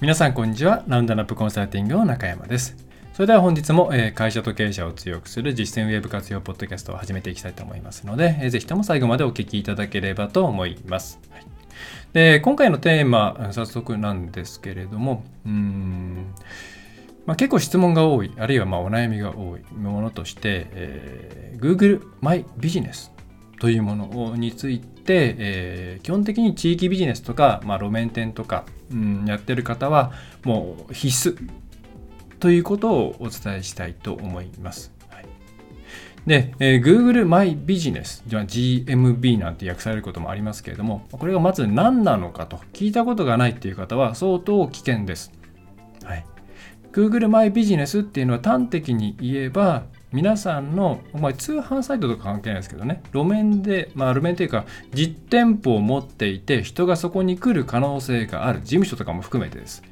皆さんこんにちは。ラウンドナップコンサルティングの中山です。それでは本日も、会社と経営者を強くする実践ウェブ活用ポッドキャストを始めていきたいと思いますので、ぜひとも最後までお聞きいただければと思います。はいで今回のテーマ、早速なんですけれども、まあ、結構質問が多い、あるいはまあお悩みが多いものとして、えー Google マイビジネスというものについて、えー基本的に地域ビジネスとか、まあ、路面店とか、うん、やってる方はもう必須ということをお伝えしたいと思います。はいで、えー Google マイビジネス、じゃあ GMB なんて訳されることもありますけれども、これがまず何なのかと聞いたことがないっていう方は相当危険です。はい。Google マイビジネスっていうのは端的に言えば皆さんの、まあ、通販サイトとか関係ないですけどね路面で、まあ、路面というか実店舗を持っていて人がそこに来る可能性がある事務所とかも含めてです。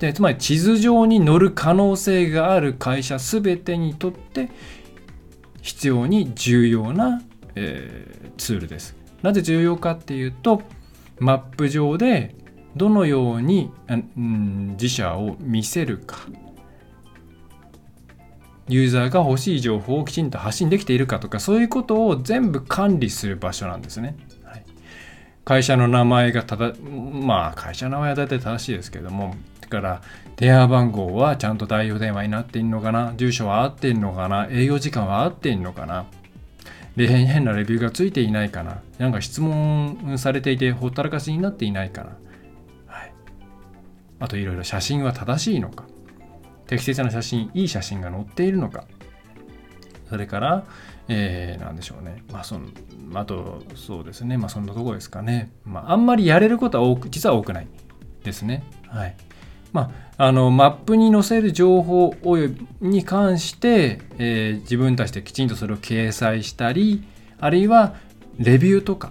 でつまり地図上に載る可能性がある会社全てにとって必要に重要な、えーツールです。なぜ重要かっていうとマップ上でどのようにうん自社を見せるか。ユーザーが欲しい情報をきちんと発信できているかとかそういうことを全部管理する場所なんですね。はい、会社の名前がただまあ会社の名前は大体正しいですけどもだから電話番号はちゃんと代表電話になっているのかな住所は合っているのかな営業時間は合っているのかなで変なレビューがついていないかななんか質問されていてほったらかしになっていないかなはい、あといろいろ写真は正しいのか。適切な写真いい写真が載っているのか。それから、えー、なんでしょうね。まあそのあとそうですね。まあそんなとこですかね、まあ、あんまりやれることは多く実は多くないですね。はい。まあ、あのマップに載せる情報およに関して、えー自分たちできちんとそれを掲載したりあるいはレビューとか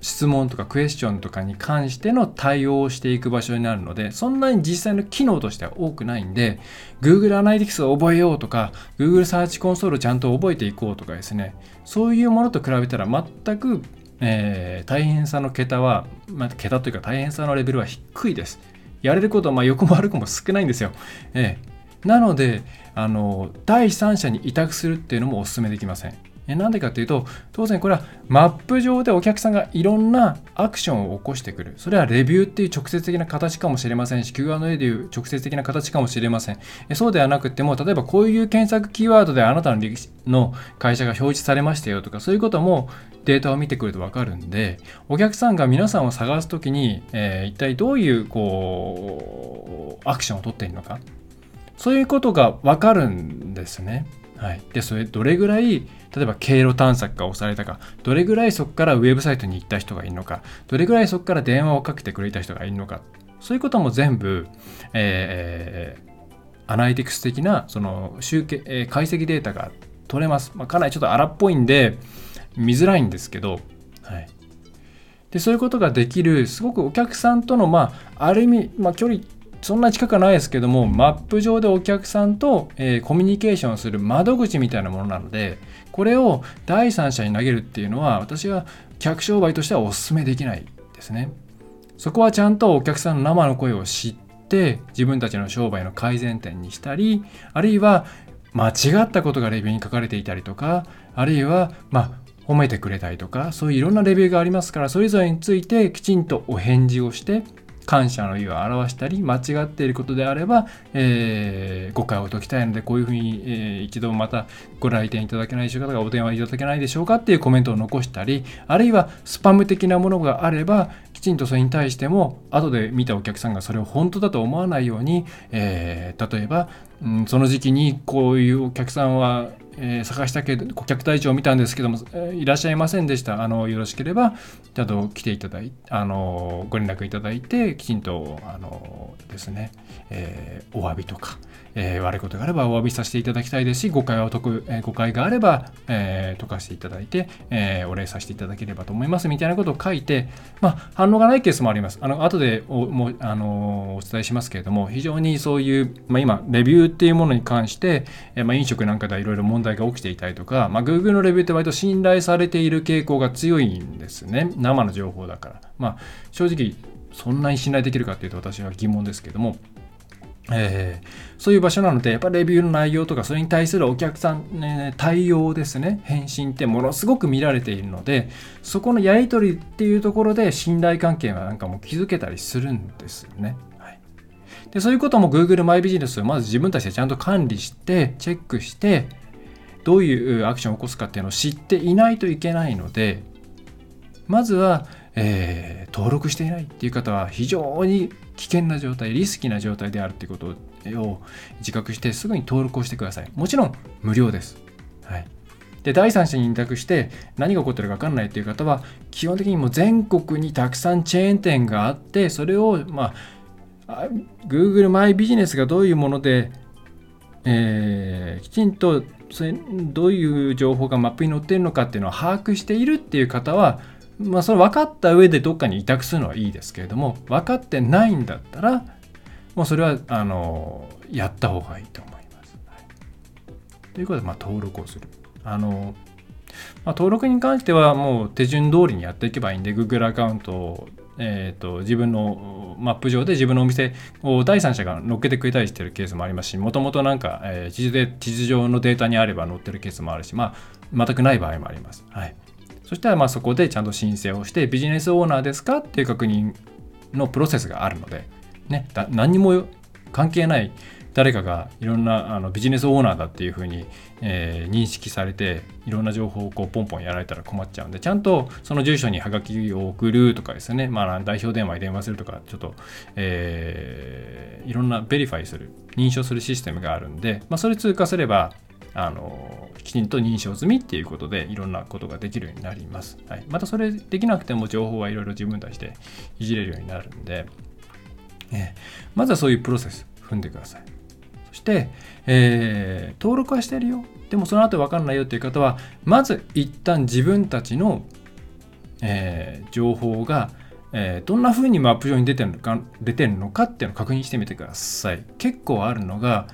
質問とかクエスチョンとかに関しての対応をしていく場所になるのでそんなに実際の機能としては多くないんで Google アナリティクスを覚えようとか Google サーチコンソールをちゃんと覚えていこうとかですね。そういうものと比べたら全く、えー大変さの桁は、まあ、桁というか大変さのレベルは低いです。やれることはまあ横も悪くも少ないんですよ、ええ。なのであの第三者に委託するっていうのもお勧めできません。えなんでかっていうと当然これはマップ上でお客さんがいろんなアクションを起こしてくる。それはレビューっていう直接的な形かもしれませんし Q&A でいう直接的な形かもしれません。えそうではなくても例えばこういう検索キーワードであなたのの会社が表示されましたよとかそういうこともデータを見てくると分かるんでお客さんが皆さんを探すときに、えー一体どういうこうアクションを取っているのか。そういうことが分かるんですね。はい、でそれどれぐらい例えば経路探索が押されたか。どれぐらいそこからウェブサイトに行った人がいるのか。どれぐらいそこから電話をかけてくれた人がいるのか。そういうことも全部、えーアナリティクス的なその集計、えー解析データが取れます、まあ、かなりちょっと荒っぽいんで見づらいんですけど、はい、でそういうことができるすごくお客さんとのまあある意味、まあ、距離そんな近くはないですけどもマップ上でお客さんと、えーコミュニケーションする窓口みたいなものなのでこれを第三者に投げるっていうのは私は客商売としてはお勧めできないですね。そこはちゃんとお客さんの生の声を知って自分たちの商売の改善点にしたりあるいは間違ったことがレビューに書かれていたりとかあるいはまあ褒めてくれたりとかそういういろんなレビューがありますからそれぞれについてきちんとお返事をして感謝の意を表したり間違っていることであれば、えー誤解を解きたいのでこういうふうに、えー一度またご来店いただけないでしょうかとかお電話いただけないでしょうかっていうコメントを残したりあるいはスパム的なものがあればきちんとそれに対しても後で見たお客さんがそれを本当だと思わないように、えー例えば、うんその時期にこういうお客さんは、えー探したけど顧客隊長を見たんですけども、えーいらっしゃいませんでした。あのよろしければちゃんと来ていただいあのご連絡いただいてきちんとあのですね、えーお詫びとか、えー悪いことがあればお詫びさせていただきたいですし誤解を解く、えー誤解があれば、えー解かしていただいて、えお礼させていただければと思いますみたいなことを書いて、まあ、反応がないケースもあります。あの後でおもあのお伝えしますけれども非常にそういう、まあ、今レビューっていうものに関して、えまあ、飲食なんかではいろいろ問題が起きていたりとか、まあ、Google のレビューって割と信頼されている傾向が強いんですね生の情報だから。まあ、正直そんなに信頼できるかっていうと私は疑問ですけども、えー、そういう場所なので、やっぱレビューの内容とか、それに対するお客さん、ね、対応ですね、返信ってものすごく見られているので、そこのやり取りっていうところで信頼関係がなんかもう築けたりするんですよね。でそういうことも Google マイビジネスをまず自分たちでちゃんと管理して、チェックして、どういうアクションを起こすかっていうのを知っていないといけないので、まずは、えー、登録していないっていう方は非常に危険な状態、リスキーな状態であるっていうことを自覚してすぐに登録をしてください。もちろん無料です。はい。で、第三者に委託して何が起こってるか分かんないっていう方は、基本的にもう全国にたくさんチェーン店があって、それを、まあ、Google マイビジネスがどういうもので、えー、きちんとそれどういう情報がマップに載っているのかっていうのを把握しているっていう方は、まあ、それ分かった上でどっかに委託するのはいいですけれども分かってないんだったらもうそれはあのやった方がいいと思います。はい、ということで、まあ、登録をする。あのまあ、登録に関してはもう手順通りにやっていけばいいんで Google アカウントを、えーと、自分のマップ上で自分のお店を第三者が載っけてくれたりしてるケースもありますしもともとなんか、えー、地図で地図上のデータにあれば載ってるケースもあるし、まあ、全くない場合もあります。はいそしたらまあそこでちゃんと申請をしてビジネスオーナーですか？っていう確認のプロセスがあるので、ね、何にも関係ない誰かがいろんなあのビジネスオーナーだっていうふうに、えー、認識されていろんな情報をこうポンポンやられたら困っちゃうんでちゃんとその住所にハガキを送るとかですね、まあ、代表電話に電話するとかちょっと、えー、いろんな verify する認証するシステムがあるんで、まあ、それ通過すればあのきちんと認証済みっていうことでいろんなことができるようになります。はい、またそれできなくても情報はいろいろ自分たちでいじれるようになるんで、えー、まずはそういうプロセス踏んでください。そして、えー、登録はしてるよ。でもその後分かんないよっていう方は、まず一旦自分たちの、えー、情報がえー、どんな風にマップ上に出てるのか出てるのかっていうのを確認してみてください。結構あるのが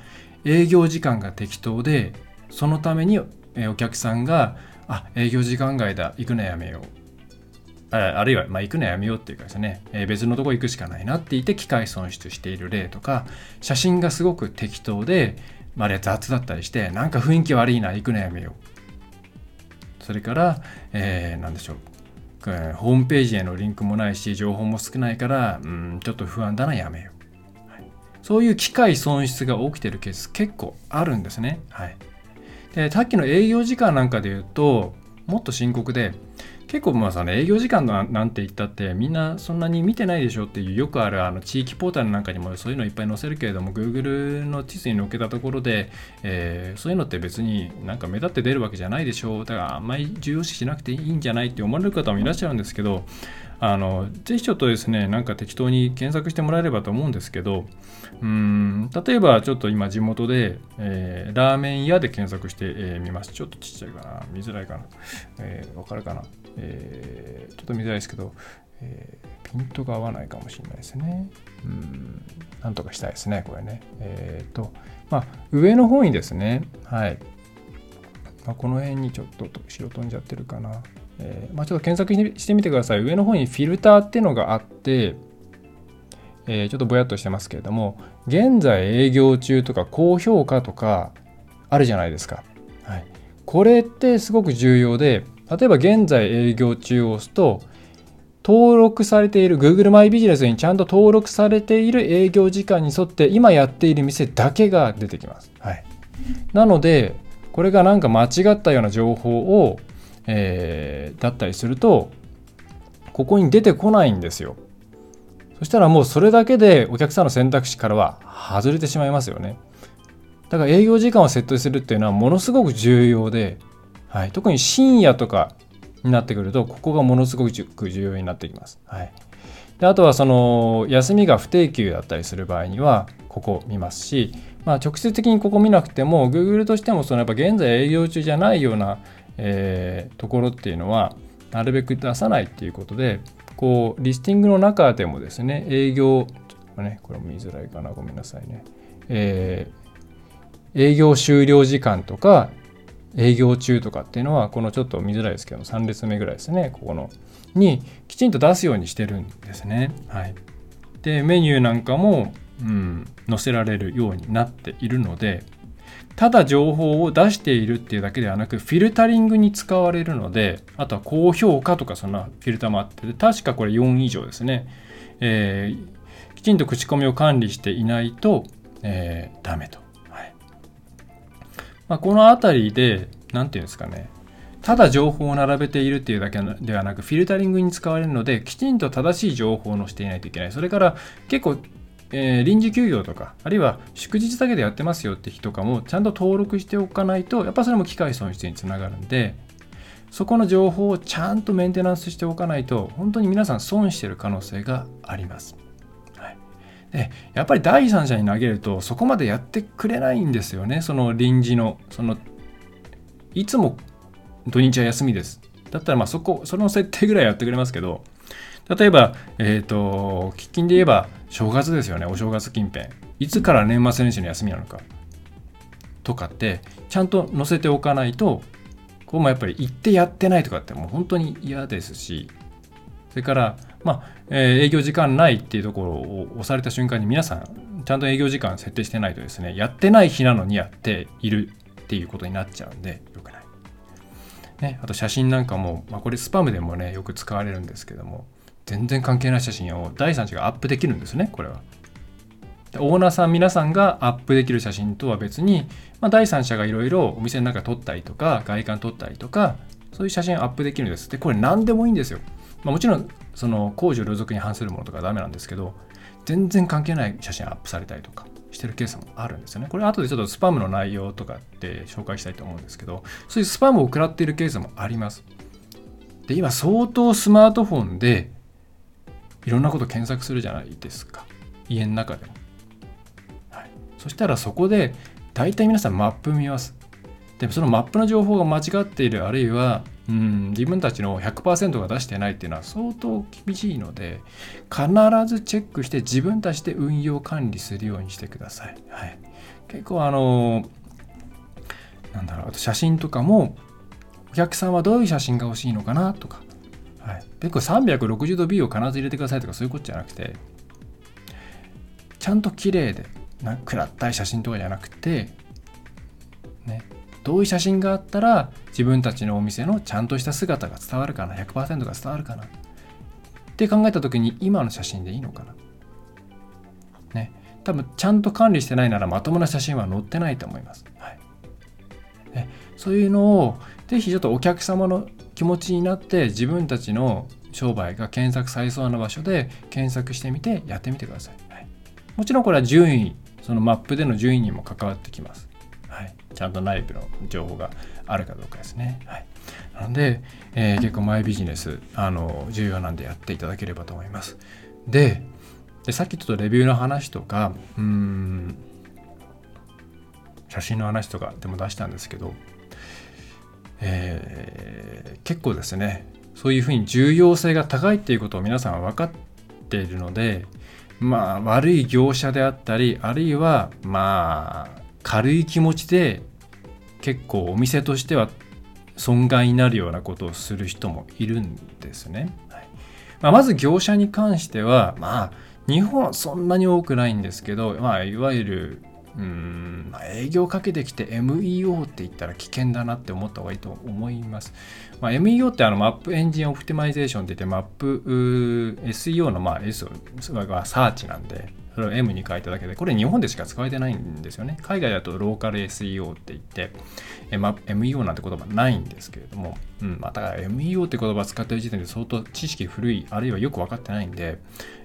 営業時間が適当でそのために、お客さんが、あ、営業時間外だ、行くのやめよう。ああるいは、まあ、行くのやめようっていうかですね、え、別のとこ行くしかないなって言って機械損失している例とか、写真がすごく適当で、まあ、あれ雑だったりして、なんか雰囲気悪いな、行くのやめよう。それから、えー、何でしょう。ホームページへのリンクもないし、情報も少ないから、うん、ちょっと不安だな、やめよう。はい、そういう機械損失が起きてるケース結構あるんですね。はい。でさっきの営業時間なんかで言うともっと深刻で結構まあさ、ね、営業時間なんて言ったってみんなそんなに見てないでしょっていうよくあるあの地域ポータルなんかにもそういうのいっぱい載せるけれども Google の地図に載っけたところで、えー、そういうのって別になんか目立って出るわけじゃないでしょだからあんまり重要視しなくていいんじゃないって思われる方もいらっしゃるんですけどあのぜひちょっとですねなんか適当に検索してもらえればと思うんですけどうん例えばちょっと今地元で、えー、ラーメン屋で検索してみ、えー、ます。ちょっとちっちゃいかな。見づらいかな、えー、わかるかな、えー、ちょっと見づらいですけど、えー、ピントが合わないかもしれないですね。うんなんとかしたいですねこれね。えっ、ー、とまあ上の方にですねはい。まあ、この辺にちょっと後ろ飛んじゃってるかな。えー、まあ、ちょっと検索してみてください。上の方にフィルターっていうのがあって、えー、ちょっとぼやっとしてますけれども、現在営業中とか高評価とかあるじゃないですか。はい、これってすごく重要で、例えば現在営業中を押すと、登録されている Google マイビジネスにちゃんと登録されている営業時間に沿って今やっている店だけが出てきます。はい、なので、これがなんか間違ったような情報をえー、だったりするとここに出てこないんですよ。そしたらもうそれだけでお客さんの選択肢からは外れてしまいますよね。だから営業時間を設定するっていうのはものすごく重要で、はい、特に深夜とかになってくるとここがものすごく重要になってきます、はい、であとはその休みが不定休だったりする場合にはここ見ますし、まあ、直接的にここ見なくても Google としてもそのやっぱ現在営業中じゃないようなえー、ところっていうのはなるべく出さないっていうことでこうリスティングの中でもですね営業ちょっとねこれも見づらいかなごめんなさいね、えー、営業終了時間とか営業中とかっていうのはこのちょっと見づらいですけど3列目ぐらいですねここのにきちんと出すようにしてるんですねはい。でメニューなんかも、うん、載せられるようになっているのでただ情報を出しているっていうだけではなくフィルタリングに使われるのであとは高評価とかそんなフィルターもあって確かこれ4以上ですね、えー、きちんと口コミを管理していないと、えー、ダメと、はい。まあ、この辺りで何て言うんですかね。ただ情報を並べているっていうだけではなくフィルタリングに使われるのできちんと正しい情報を載せていないといけない。それから結構えー、臨時休業とか、あるいは祝日だけでやってますよって日とかもちゃんと登録しておかないと、やっぱそれも機械損失につながるんで、そこの情報をちゃんとメンテナンスしておかないと、本当に皆さん損してる可能性があります。はい、でやっぱり第三者に投げると、そこまでやってくれないんですよね、その臨時の、その、いつも土日は休みです。だったらまあそこ、その設定ぐらいやってくれますけど、例えば、えっ、ー、と、喫緊で言えば、正月ですよね、お正月近辺。いつから年末年始の休みなのか。とかって、ちゃんと載せておかないと、こうもやっぱり行ってやってないとかってもう本当に嫌ですし、それから、まあ、えー、営業時間ないっていうところを押された瞬間に皆さん、ちゃんと営業時間設定してないとですね、やってない日なのにやっているっていうことになっちゃうんで、よくない。ね、あと写真なんかも、まあ、これスパムでもね、よく使われるんですけども、全然関係ない写真を第三者がアップできるんですねこれは。オーナーさん皆さんがアップできる写真とは別に、まあ、第三者がいろいろお店の中撮ったりとか外観撮ったりとかそういう写真アップできるんです。でこれ何でもいいんですよ、まあ、もちろんその工事を両属に反するものとかダメなんですけど全然関係ない写真アップされたりとかしてるケースもあるんですよね。これ後でちょっとスパムの内容とかって紹介したいと思うんですけどそういうスパムを食らっているケースもあります。で今相当スマートフォンでいろんなこと検索するじゃないですか。家の中でも、はい、そしたらそこで大体皆さんマップ見ます。でもそのマップの情報が間違っているあるいはうん自分たちの100%が出してないっていうのは相当厳しいので必ずチェックして自分たちで運用管理するようにしてください、はい、結構あのなんだろうあと写真とかもお客さんはどういう写真が欲しいのかなとかはい、結構360度 B を必ず入れてくださいとかそういうことじゃなくてちゃんと綺麗でな暗ったい写真とかじゃなくて、ね、どういう写真があったら自分たちのお店のちゃんとした姿が伝わるかな100%が伝わるかなって考えた時に今の写真でいいのかな。ね。多分ちゃんと管理してないならまともな写真は載ってないと思います、はい、ね、そういうのをぜひちょっとお客様の気持ちになって自分たちの商売が検索されそうな場所で検索してみてやってみてください。はい、もちろんこれは順位、そのマップでの順位にも関わってきます。はい、ちゃんと内部の情報があるかどうかですね。はい、なので、えー、結構マイビジネスあの重要なんでやっていただければと思います。で、でさっきちょっとレビューの話とか、うん、写真の話とかでも出したんですけど、えー、結構ですねそういうふうに重要性が高いっていうことを皆さんは分かっているのでまあ悪い業者であったりあるいはまあ軽い気持ちで結構お店としては損害になるようなことをする人もいるんですね。はいまあ、まず業者に関してはまあ日本はそんなに多くないんですけど、まあ、いわゆるうんまあ、営業かけてきて MEO って言ったら危険だなって思った方がいいと思います。まあ、MEO ってあの Map Engine Optimization って言ってマップ SEO のまあ S はサーチなんでそれを M に変えただけでこれ日本でしか使われてないんですよね。海外だとローカル SEO って言って、ま、MEO なんて言葉ないんですけれども、うんまあ、だから MEO って言葉使ってる時点で相当知識古いあるいはよく分かってないんで、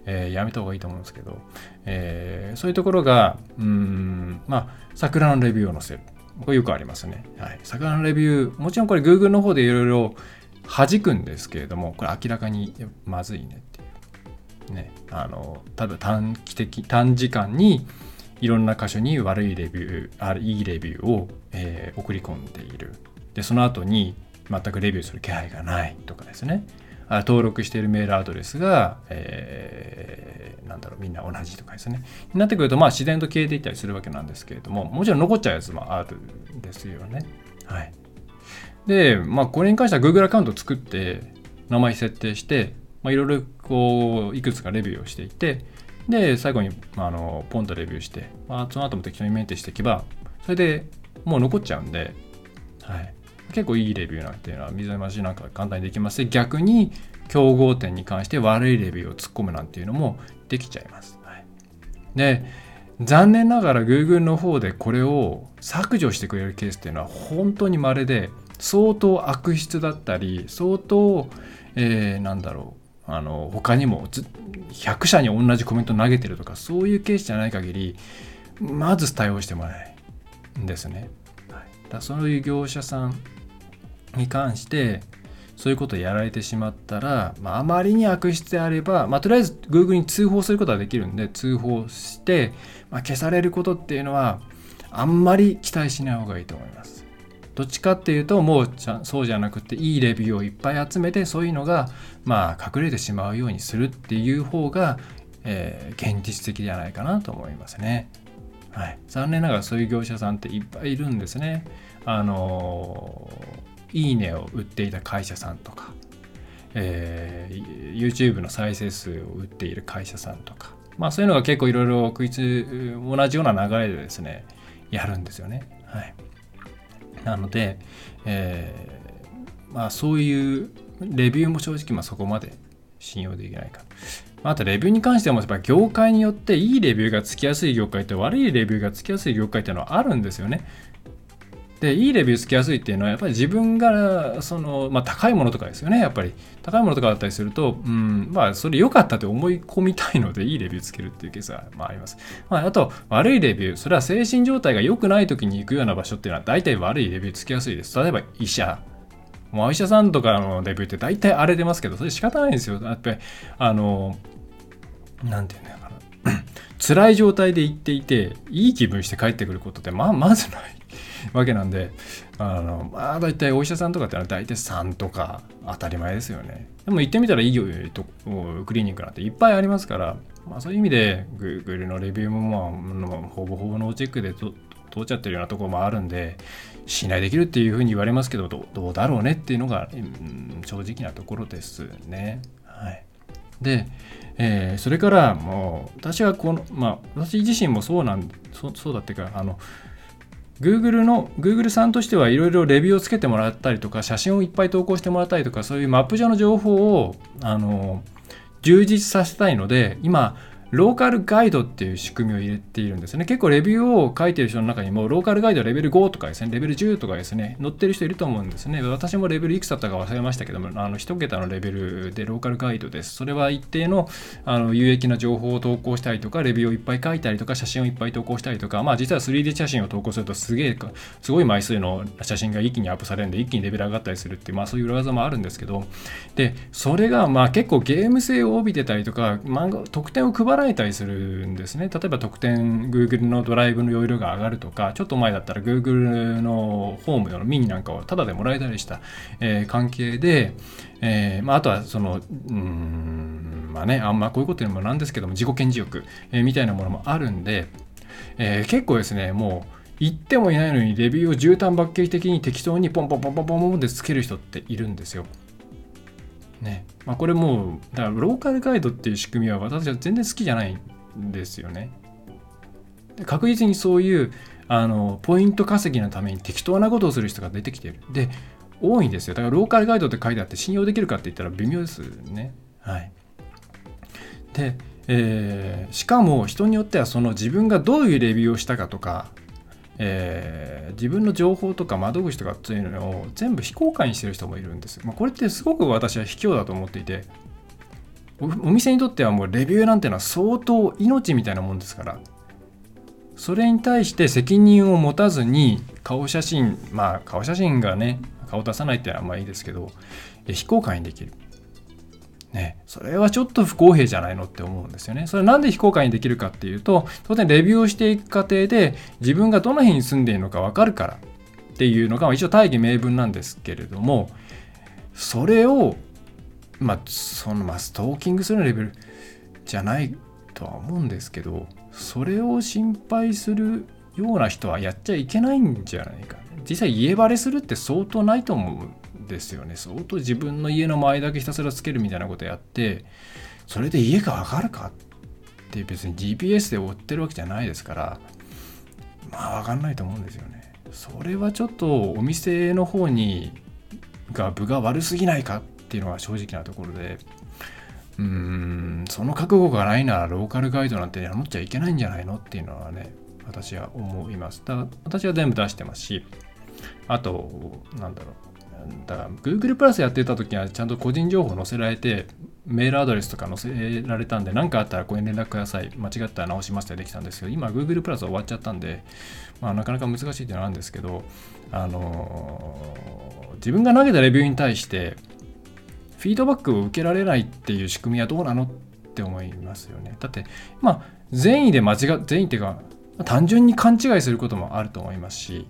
えー、やめた方がいいと思うんですけど、えー、そういうところが、うん、まあ、桜のレビューを載せる。これよくありますね。はい。桜のレビュー、もちろんこれ Google の方でいろいろ弾くんですけれども、これ明らかにまずいね。ね。あの、ただ短期的、短時間にいろんな箇所に悪いレビュー、あいいレビューを、えー、送り込んでいる。で、その後に全くレビューする気配がないとかですねあ。登録しているメールアドレスが、えー、なんだろうみんな同じとかですねになってくるとまあ自然と消えていったりするわけなんですけれどももちろん残っちゃうやつもあるんですよねはいでまあこれに関しては Google アカウント作って名前設定してまあいろいろこういくつかレビューをしていてで最後にあのポンとレビューして、まあ、その後も適当にメンテしていけばそれでもう残っちゃうんで、はい、結構いいレビューなんていうのは水増しなんか簡単にできますし逆に競合店に関して悪いレビューを突っ込むなんていうのもできちゃいます。はい、で残念ながら Google の方でこれを削除してくれるケースっていうのは本当に稀で相当悪質だったり相当、えー、なんだろうあの他にも100社に同じコメント投げてるとかそういうケースじゃない限りまず対応してもらえないんですね。はい、だそういう業者さんに関してそういうことをやられてしまったら、まあ、あまりに悪質であれば、まあ、とりあえず Google に通報することはできるんで通報して、まあ、消されることっていうのはあんまり期待しない方がいいと思います。どっちかっていうともうそうじゃなくていいレビューをいっぱい集めてそういうのがまあ隠れてしまうようにするっていう方が、えー、現実的じゃないかなと思いますね。はい、残念ながらそういう業者さんっていっぱいいるんですね。あのいいねを売っていた会社さんとか、えー、YouTube の再生数を売っている会社さんとか、まあそういうのが結構いろいろ同じような流れでですねやるんですよね。はい、なので、えー、まあそういうレビューも正直まそこまで信用できないか。あとレビューに関してもやっぱ業界によっていいレビューがつきやすい業界と悪いレビューがつきやすい業界っていうのはあるんですよね。でいいレビューつきやすいっていうのはやっぱり自分がその、まあ、高いものとかですよねやっぱり。高いものとかだったりすると、うん、まあそれ良かったって思い込みたいのでいいレビューつけるっていうケースは、まあ、あります、まあ、あと悪いレビューそれは精神状態が良くない時に行くような場所っていうのは大体悪いレビューつきやすいです。例えば医者もうお医者さんとかのレビューって大体荒れてますけどそれ仕方ないんですよ。やっぱりあのなんていうのかな。辛い状態で行っていていい気分して帰ってくることってまあまずない。わけなんであのまあ大体お医者さんとかってのは大体3とか当たり前ですよねでも行ってみたらいいとクリニックなんていっぱいありますから、まあ、そういう意味で Google のレビューもまあほぼほぼノーチェックで通っちゃってるようなところもあるんで信頼できるっていうふうに言われますけどどうだろうねっていうのが、うん、正直なところですね。はい、で、えー、それからもう私はこのまあ私自身もそうなんそそうだっていうかあの Google の Google さんとしてはいろいろレビューをつけてもらったりとか写真をいっぱい投稿してもらったりとかそういうマップ上の情報をあの充実させたいので今ローカルガイドっていう仕組みを入れているんですね。結構レビューを書いてる人の中にも、ローカルガイドレベル5とかですね、レベル10とかですね、載ってる人いると思うんですね。私もレベルいくつだったか忘れましたけども、あの1桁のレベルでローカルガイドです。それは一定のあの有益な情報を投稿したりとか、レビューをいっぱい書いたりとか、写真をいっぱい投稿したりとか、まあ実は 3D 写真を投稿するとすげえ、すごい枚数の写真が一気にアップされるんで、一気にレベル上がったりするっていう、まあそういう裏技もあるんですけど、で、それがまあ結構ゲーム性を帯びてたりとか、漫画、特典を配られたりするんですね。例えば特典 Google のドライブの容量が上がるとか、ちょっと前だったら Google のホームのミニなんかをタダでもらえたりした、えー、関係で、えーまあ、あとはその、うん、まあね、あんまこういうこと言うのもなんですけども、自己顕示欲、えー、みたいなものもあるんで、え、結構ですね、もう、言ってもいないのにレビューを絨毯抜け的に適当にポンポンポンポンポンポンでつける人っているんですよ。ね。まあこれもう、だからローカルガイドっていう仕組みは私は全然好きじゃないんですよね。確実にそういうあのポイント稼ぎのために適当なことをする人が出てきてる。で、多いんですよ。だからローカルガイドって書いてあって信用できるかって言ったら微妙ですね。はい。で、えー、しかも人によってはその自分がどういうレビューをしたかとか、えー、自分の情報とか窓口とかっていうのを全部非公開にしてる人もいるんです。まあ、これってすごく私は卑怯だと思っていて、お店にとってはもうレビューなんてのは相当命みたいなもんですからそれに対して責任を持たずに顔写真まあ顔写真がね顔出さないってのはまあいいですけど非公開にできる。ね、それはちょっと不公平じゃないのって思うんですよね。それなんで非公開にできるかっていうと当然レビューをしていく過程で自分がどの辺に住んでいるのか分かるからっていうのが一応大義名分なんですけれどもそれをまあそのまあストーキングするレベルじゃないとは思うんですけどそれを心配するような人はやっちゃいけないんじゃないか実際家バレするって相当ないと思うですよね。相当自分の家の前だけひたすらつけるみたいなことやってそれで家が上がるかって別に GPS で追ってるわけじゃないですからまあ分かんないと思うんですよね。それはちょっとお店の方にが部が悪すぎないかっていうのが正直なところでうーんその覚悟がないならローカルガイドなんて名乗っちゃいけないんじゃないのっていうのはね私は思います。だ私は全部出してますしあとなんだろう。だから Google プラスやってた時はちゃんと個人情報載せられてメールアドレスとか載せられたんで何かあったらご連絡ください。間違ったら直しますってできたんですけど今 Google プラス終わっちゃったんで、まあ、なかなか難しいってのはあるんですけどあのー自分が投げたレビューに対してフィードバックを受けられないっていう仕組みはどうなのって思いますよね。だってまあ善意で間違善意っていうか単純に勘違いすることもあると思いますし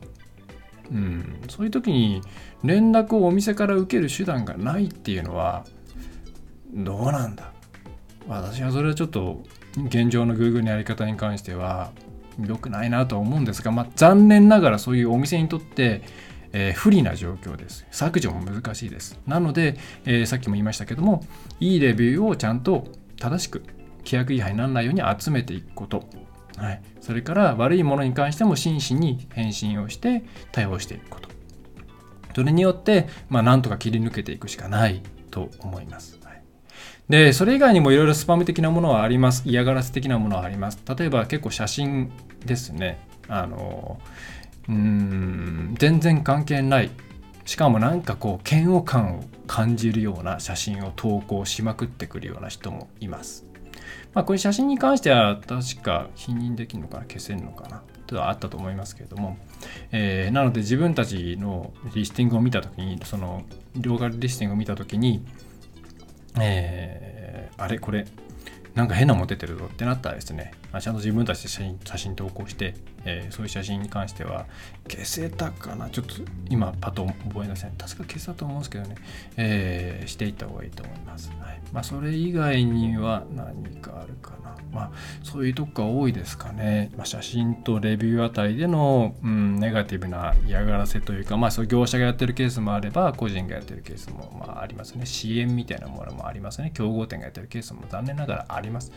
うん、そういう時に連絡をお店から受ける手段がないっていうのはどうなんだ？私はそれはちょっと現状の Google のやり方に関しては良くないなとは思うんですが、まあ、残念ながらそういうお店にとってえー、不利な状況です。削除も難しいです。なので、えー、さっきも言いましたけども、いいレビューをちゃんと正しく規約違反にならないように集めていくこと。はい、それから悪いものに関しても真摯に返信をして対応していくこと。それによって、まあ、なんとか切り抜けていくしかないと思います。はい、で、それ以外にもいろいろスパム的なものはあります。嫌がらせ的なものはあります。例えば結構写真ですね。あの、うん、全然関係ない。しかもなんかこう嫌悪感を感じるような写真を投稿しまくってくるような人もいます。まあ、これ写真に関しては確か否認できるのかな消せるのかなはあったと思いますけれども、えー、なので自分たちのリスティングを見た時にそのローカルリスティングを見た時に、えー、あれ？これなんか変なもの出てるぞってなったらですね、ちゃんと自分たちで写真写真投稿して、えー、そういう写真に関しては消せたかな？ちょっと今パッと覚えなさい確か消せたと思うんですけどね、えー、していった方がいいと思います、はい。まあ、それ以外には何かあるかな？まあそういうとこが多いですかね、まあ、写真とレビューあたりでの、うん、ネガティブな嫌がらせというかまあそう業者がやってるケースもあれば個人がやってるケースもまあありますね。支援みたいなものもありますね。競合店がやってるケースも残念ながらあります。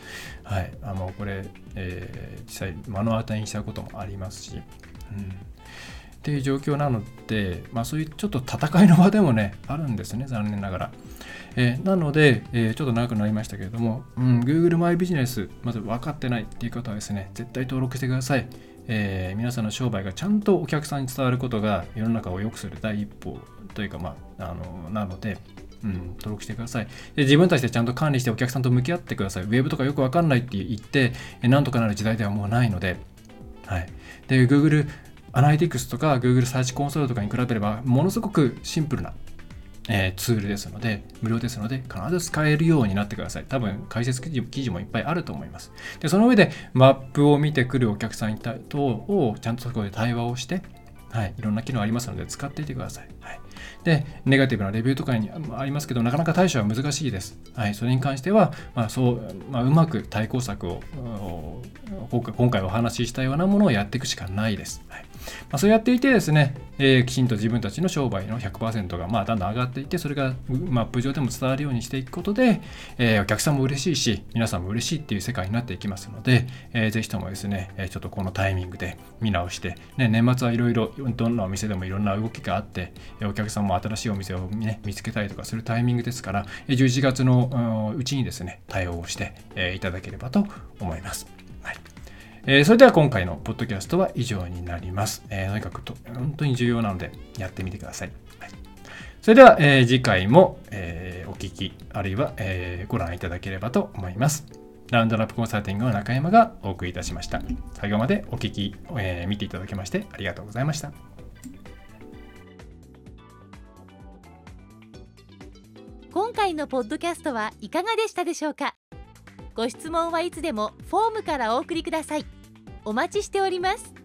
はい。あのこれ、えー、実際目の当たりにしたこともありますし、うん。っていう状況なので、まあ、そういうちょっと戦いの場でもねあるんですね。残念ながら。えー、なので、えー、ちょっと長くなりましたけれども、うん、Google マイビジネス、まず分かってないっていう方はですね、絶対登録してください。えー、皆さんの商売がちゃんとお客さんに伝わることが世の中を良くする第一歩というか、まあ、あのなので、うん、登録してくださいで。自分たちでちゃんと管理してお客さんと向き合ってください。ウェブとかよくわかんないって言って、なんとかなる時代ではもうないので、はい。で、Google アナリティクスとか Google サーチコンソールとかに比べれば、ものすごくシンプルなえー、ツールですので、無料ですので、必ず使えるようになってください。多分、解説記事記事もいっぱいあると思います。で、その上で、マップを見てくるお客さんとを、ちゃんとそこで対話をして、はい、いろんな機能ありますので、使っていてください。はい、で、ネガティブなレビューとかにありますけど、なかなか対処は難しいです。はい、それに関しては、まあ、そう、まあ、うまく対抗策を、今回お話ししたようなものをやっていくしかないです。はいまあ、そうやっていてですね、えー、きちんと自分たちの商売の100%がまあだんだん上がっていってそれがマップ上でも伝わるようにしていくことで、えー、お客さんも嬉しいし皆さんも嬉しいっていう世界になっていきますので、えー、ぜひともですね、えちょっとこのタイミングで見直して、ね、年末はいろいろどんなお店でもいろんな動きがあってお客さんも新しいお店を、ね、見つけたりとかするタイミングですから11月のうちにですね対応をして、えいただければと思います。えー、それでは今回のポッドキャストは以上になります。えー、とにかくと本当に重要なのでやってみてください。はい、それでは、えー、次回も、えお聞き、あるいは、えご覧いただければと思います。ラウンドラップコンサルティングの中山がお送りいたしました。最後までお聞き、え見ていただきましてありがとうございました。今回のポッドキャストはいかがでしたでしょうか？ご質問はいつでもフォームからお送りください。お待ちしております。